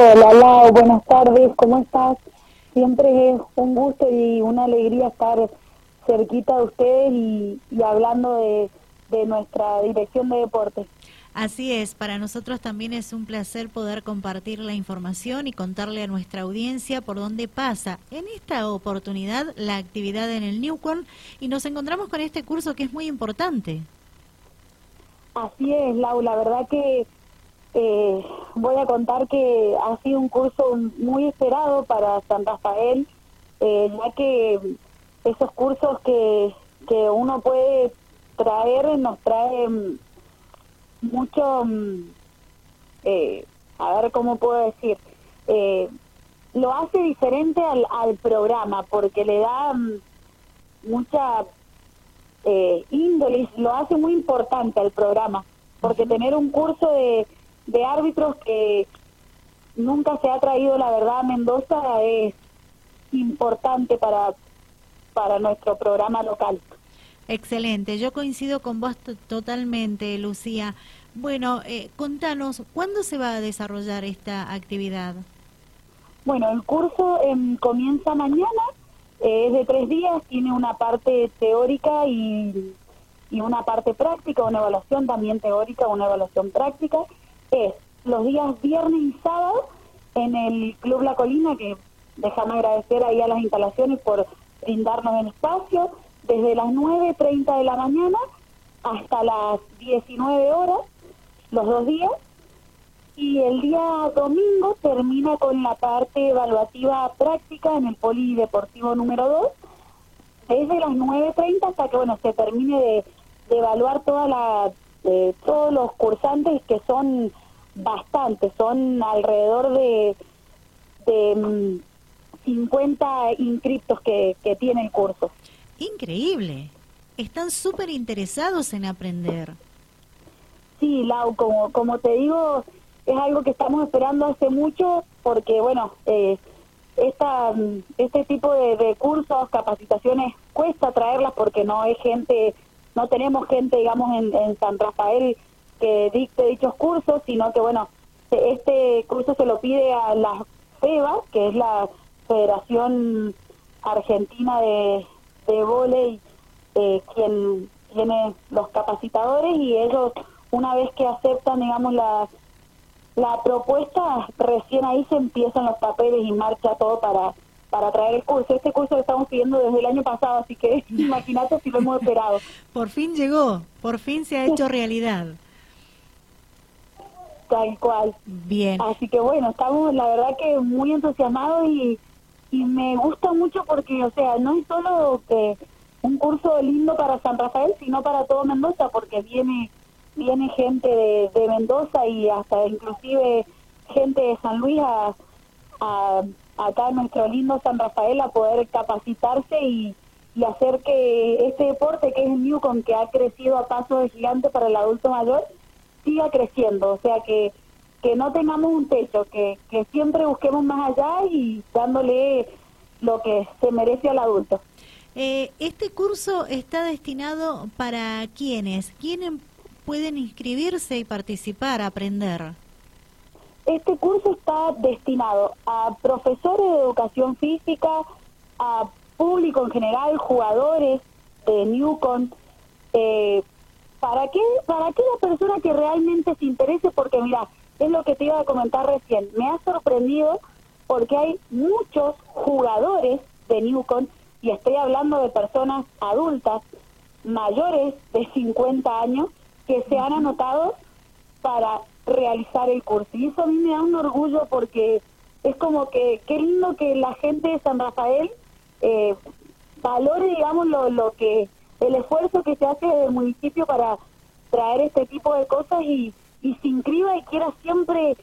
Hola Lau, buenas tardes, ¿cómo estás? Siempre es un gusto y una alegría estar cerquita de ustedes y, hablando de, de nuestra dirección de deporte. Así es, para nosotros también es un placer poder compartir la información y contarle a nuestra audiencia por dónde pasa en esta oportunidad la actividad en el Newcorn y nos encontramos con este curso que es muy importante. Así es, Lau, la verdad que eh, voy a contar que ha sido un curso muy esperado para San Rafael, eh, ya que esos cursos que, que uno puede traer nos traen mucho, mm, eh, a ver cómo puedo decir, eh, lo hace diferente al, al programa porque le da mm, mucha eh, índole, lo hace muy importante al programa, porque tener un curso de, de árbitros que nunca se ha traído la verdad a Mendoza es importante para, para nuestro programa local. Excelente, yo coincido con vos totalmente, Lucía. Bueno, eh, contanos, ¿cuándo se va a desarrollar esta actividad? Bueno, el curso em, comienza mañana, eh, es de tres días, tiene una parte teórica y, y una parte práctica, una evaluación también teórica, una evaluación práctica. Es los días viernes y sábado en el Club La Colina, que déjame agradecer ahí a las instalaciones por brindarnos el espacio desde las 9.30 de la mañana hasta las 19 horas, los dos días, y el día domingo termina con la parte evaluativa práctica en el polideportivo número 2, desde las 9.30 hasta que bueno se termine de, evaluar toda la, todos los cursantes que son bastantes, son alrededor de, de 50 mm, inscriptos que, que tiene el curso. Increíble. Están súper interesados en aprender. Sí, Lau, como, como te digo, es algo que estamos esperando hace mucho porque, bueno, eh, esta, este tipo de, cursos, capacitaciones, cuesta traerlas porque no es gente, no tenemos gente, digamos, en, en San Rafael que dicte dichos cursos, sino que, bueno, este curso se lo pide a la FEBA, que es la Federación Argentina de, de volei eh, quien tiene los capacitadores y ellos una vez que aceptan digamos la la propuesta recién ahí se empiezan los papeles y marcha todo para para traer el curso. Este curso lo estamos pidiendo desde el año pasado, así que imagínate si lo hemos esperado. Por fin llegó, por fin se ha hecho realidad. Tal cual. Bien. Así que bueno, estamos la verdad que muy entusiasmados y y me gusta mucho porque, o sea, no es solo que un curso lindo para San Rafael, sino para todo Mendoza, porque viene viene gente de, de Mendoza y hasta inclusive gente de San Luis a, a, acá en nuestro lindo San Rafael a poder capacitarse y, y hacer que este deporte que es el Newcom, que ha crecido a paso de gigante para el adulto mayor, siga creciendo. O sea que que no tengamos un techo, que, que siempre busquemos más allá y dándole lo que se merece al adulto. Eh, este curso está destinado para quiénes? ¿Quiénes pueden inscribirse y participar, aprender? Este curso está destinado a profesores de educación física, a público en general, jugadores de Newcon. Eh, ¿Para qué? Para aquella persona que realmente se interese, porque mira, es lo que te iba a comentar recién. Me ha sorprendido porque hay muchos jugadores de Newcon, y estoy hablando de personas adultas, mayores de 50 años, que se han anotado para realizar el curso. Y eso a mí me da un orgullo porque es como que qué lindo que la gente de San Rafael eh, valore, digamos, lo, lo que el esfuerzo que se hace del municipio para traer este tipo de cosas y y se inscriba y quiera siempre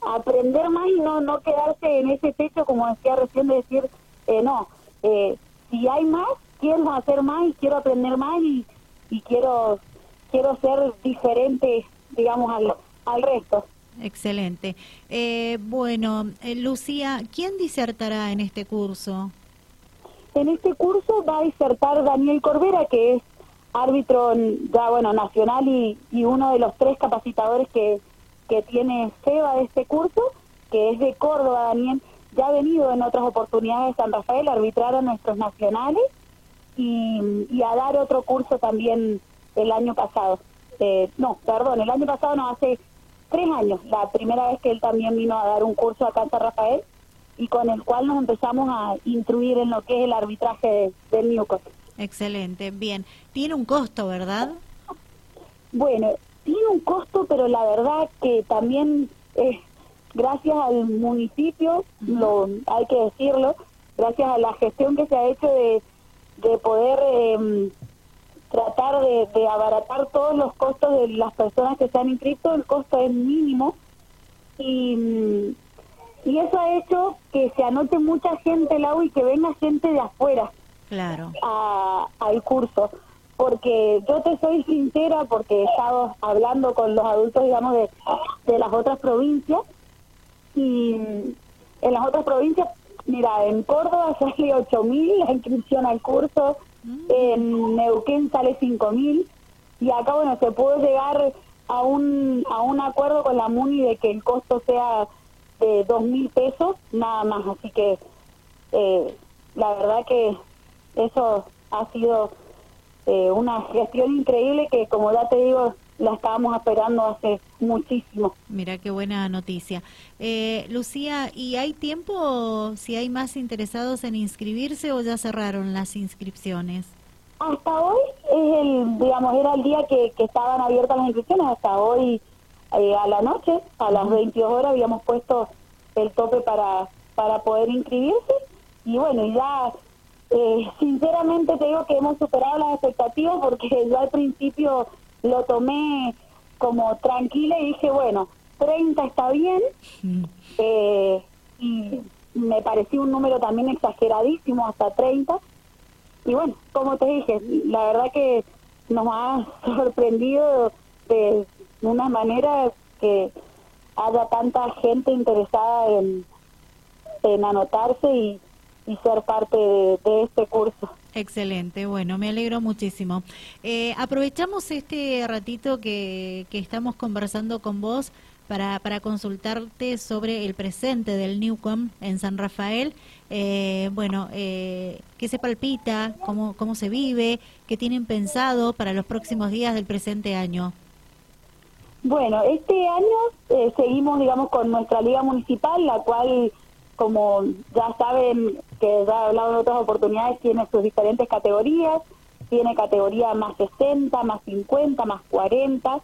aprender más y no no quedarse en ese techo como decía recién de decir eh, no eh, si hay más quiero hacer más y quiero aprender más y, y quiero quiero ser diferente digamos al, al resto. Excelente. Eh, bueno Lucía quién disertará en este curso en este curso va a disertar Daniel Corbera que es árbitro ya bueno nacional y, y uno de los tres capacitadores que, que tiene SEBA de este curso que es de Córdoba, Daniel, ya ha venido en otras oportunidades de San Rafael a arbitrar a nuestros nacionales y, a dar otro curso también el año pasado. Eh, no, perdón, el año pasado no, hace tres años, la primera vez que él también vino a dar un curso acá en San Rafael y con el cual nos empezamos a instruir en lo que es el arbitraje del Newcom. Excelente, bien. Tiene un costo, ¿verdad? Bueno, tiene un costo, pero la verdad que también es gracias al municipio, lo hay que decirlo, gracias a la gestión que se ha hecho de, de poder em, tratar de, abaratar todos los costos de las personas que se han inscrito, el costo es mínimo y, y eso ha hecho que se anote mucha gente, Lau, y que venga gente de afuera claro. a, al curso. Porque yo te soy sincera, porque he estado hablando con los adultos, digamos, de, de las otras provincias, y en las otras provincias, mira, en Córdoba sale 8.000 la inscripción al curso. En Neuquén sale 5.000 y acá, bueno, se puede llegar a un, a un acuerdo con la MUNI de que el costo sea de 2.000 pesos, nada más. Así que eh, la verdad que eso ha sido eh, una gestión increíble que, como ya te digo, la estábamos esperando hace muchísimo. Mira qué buena noticia. Eh, Lucía, ¿y hay tiempo si hay más interesados en inscribirse o ya cerraron las inscripciones? Hasta hoy es el, digamos, era el día que, estaban abiertas las inscripciones. Hasta hoy eh, a la noche, a las 22 horas, habíamos puesto el tope para para poder inscribirse y bueno, ya eh, sinceramente te digo que hemos superado las expectativas porque yo al principio lo tomé como tranquila y dije, bueno, 30 está bien. Mm. Eh, y me pareció un número también exageradísimo, hasta 30. Y bueno, como te dije, la verdad que nos ha sorprendido de una manera que haya tanta gente interesada en, en anotarse y, y ser parte de, este curso. Excelente, bueno, me alegro muchísimo. Eh, aprovechamos este ratito que, que estamos conversando con vos para, para consultarte sobre el presente del Newcom en San Rafael. Eh, bueno, eh, ¿qué se palpita? ¿Cómo, ¿Cómo se vive? ¿Qué tienen pensado para los próximos días del presente año? Bueno, este año eh, seguimos, digamos, con nuestra liga municipal, la cual como ya saben que ya he hablado en otras oportunidades, tiene sus diferentes categorías, tiene categoría más 60, más 50, más 40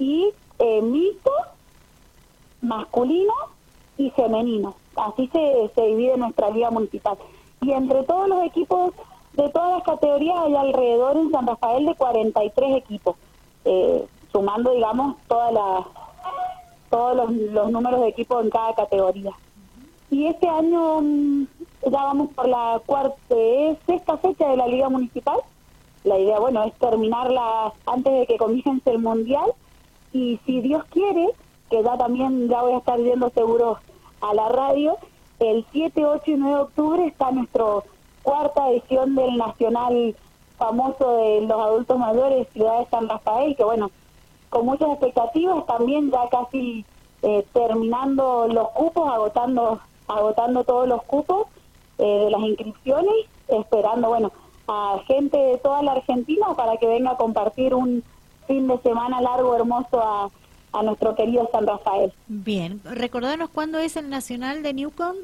y eh, mixto, masculino y femenino. Así se, se divide nuestra liga municipal. Y entre todos los equipos de todas las categorías hay alrededor en San Rafael de 43 equipos, eh, sumando, digamos, todas las todos los, los números de equipos en cada categoría. Y este año mm, ya vamos por la cuarta, sexta fecha de la Liga Municipal. La idea, bueno, es terminarla antes de que comience el Mundial. Y si Dios quiere, que ya también ya voy a estar viendo seguro a la radio, el 7, 8 y 9 de octubre está nuestra cuarta edición del Nacional famoso de los adultos mayores Ciudad de San Rafael, que bueno, con muchas expectativas, también ya casi eh, terminando los cupos, agotando agotando todos los cupos eh, de las inscripciones, esperando, bueno, a gente de toda la Argentina para que venga a compartir un fin de semana largo, hermoso a, a nuestro querido San Rafael. Bien, recordanos cuándo es el Nacional de Newcom.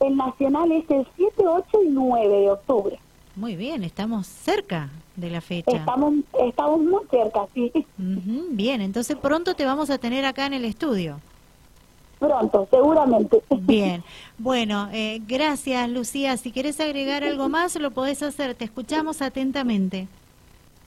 El Nacional es el 7, 8 y 9 de octubre. Muy bien, estamos cerca de la fecha. Estamos, estamos muy cerca, sí. bien, entonces pronto te vamos a tener acá en el estudio pronto, seguramente. Bien, bueno, eh, gracias Lucía. Si quieres agregar algo más, lo podés hacer. Te escuchamos atentamente.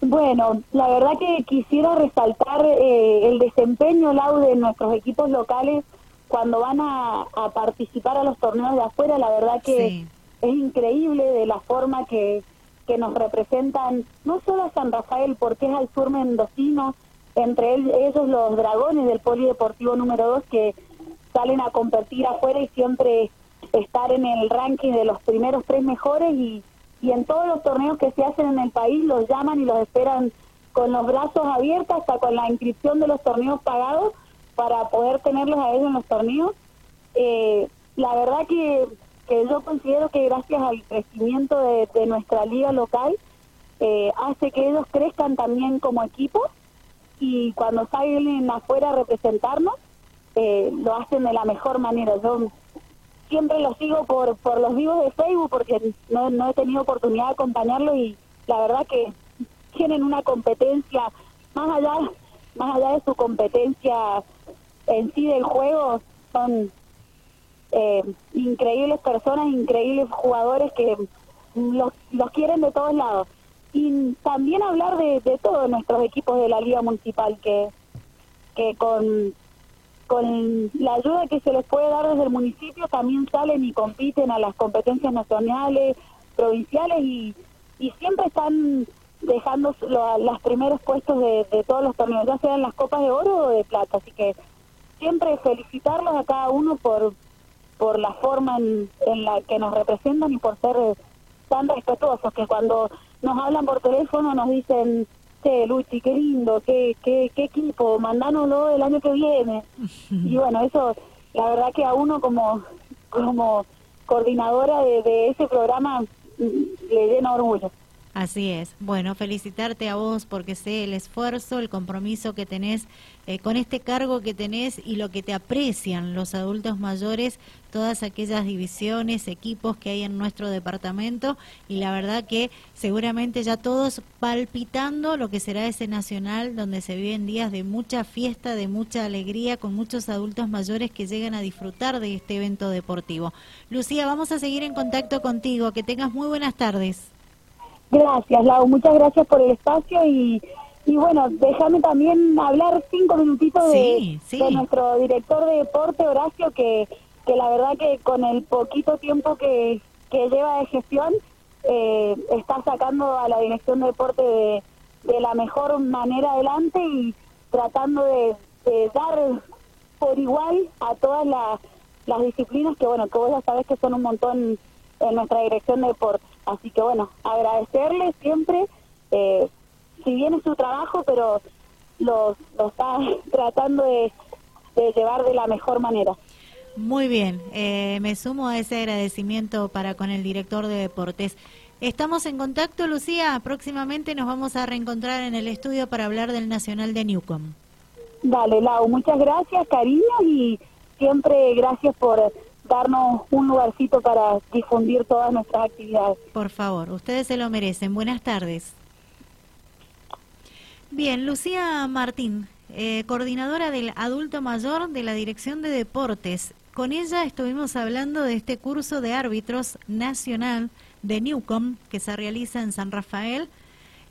Bueno, la verdad que quisiera resaltar eh, el desempeño, Lau, de nuestros equipos locales cuando van a, participar a los torneos de afuera. La verdad que es increíble de la forma que, que nos representan, no solo a San Rafael, porque es al sur mendocino, entre ellos los dragones del Polideportivo número 2, que salen a competir afuera y siempre estar en el ranking de los primeros tres mejores y, y en todos los torneos que se hacen en el país los llaman y los esperan con los brazos abiertos hasta con la inscripción de los torneos pagados para poder tenerlos a ellos en los torneos. Eh, la verdad que, que, yo considero que gracias al crecimiento de, nuestra liga local, eh, hace que ellos crezcan también como equipo y cuando salen afuera a representarnos, eh, lo hacen de la mejor manera. Yo siempre los sigo por, por los vivos de Facebook porque no, no he tenido oportunidad de acompañarlos y la verdad que tienen una competencia más allá más allá de su competencia en sí del juego son eh, increíbles personas increíbles jugadores que los, los quieren de todos lados y también hablar de, de todos nuestros equipos de la liga municipal que que con con la ayuda que se les puede dar desde el municipio también salen y compiten a las competencias nacionales, provinciales y, siempre están dejando los primeros puestos de, todos los torneos, ya sean las copas de oro o de plata. Así que siempre felicitarlos a cada uno por, por la forma en, la que nos representan y por ser tan respetuosos, que cuando nos hablan por teléfono nos dicen, che, Luchi, qué lindo, qué, qué, qué equipo, mandánoslo el año que viene. y bueno, eso, la verdad que a uno como, como coordinadora de, de ese programa mm, le llena orgullo. Así es. Bueno, felicitarte a vos porque sé el esfuerzo, el compromiso que tenés eh, con este cargo que tenés y lo que te aprecian los adultos mayores, todas aquellas divisiones, equipos que hay en nuestro departamento y la verdad que seguramente ya todos palpitando lo que será ese nacional donde se viven días de mucha fiesta, de mucha alegría, con muchos adultos mayores que llegan a disfrutar de este evento deportivo. Lucía, vamos a seguir en contacto contigo. Que tengas muy buenas tardes. Gracias, Lau. Muchas gracias por el espacio y, y bueno, déjame también hablar cinco minutitos de, nuestro director de deporte, Horacio, que, que la verdad que con el poquito tiempo que, que lleva de gestión, eh, está sacando a la dirección de deporte de, de la mejor manera adelante y tratando de, dar por igual a todas las, las disciplinas que, bueno, que vos ya sabés que son un montón en nuestra dirección de deporte. Así que bueno, agradecerle siempre, eh, si bien es su trabajo, pero lo, está tratando de, llevar de la mejor manera. Muy bien, eh, me sumo a ese agradecimiento para con el director de deportes. Estamos en contacto, Lucía. Próximamente nos vamos a reencontrar en el estudio para hablar del Nacional de Newcom. Dale, Lau, muchas gracias, cariño, y siempre gracias por un lugarcito para difundir todas nuestras actividades. Por favor, ustedes se lo merecen. Buenas tardes. Bien, Lucía Martín, eh, coordinadora del adulto mayor de la Dirección de Deportes. Con ella estuvimos hablando de este curso de árbitros nacional de Newcom que se realiza en San Rafael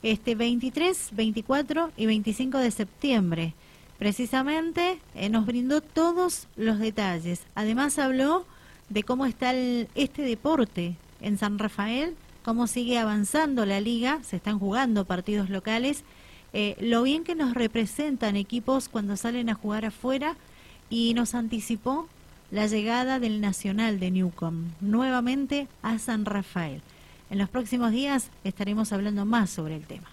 este 23, 24 y 25 de septiembre. Precisamente eh, nos brindó todos los detalles. Además habló de cómo está este deporte en San Rafael, cómo sigue avanzando la liga, se están jugando partidos locales, eh, lo bien que nos representan equipos cuando salen a jugar afuera y nos anticipó la llegada del Nacional de Newcom nuevamente a San Rafael. En los próximos días estaremos hablando más sobre el tema.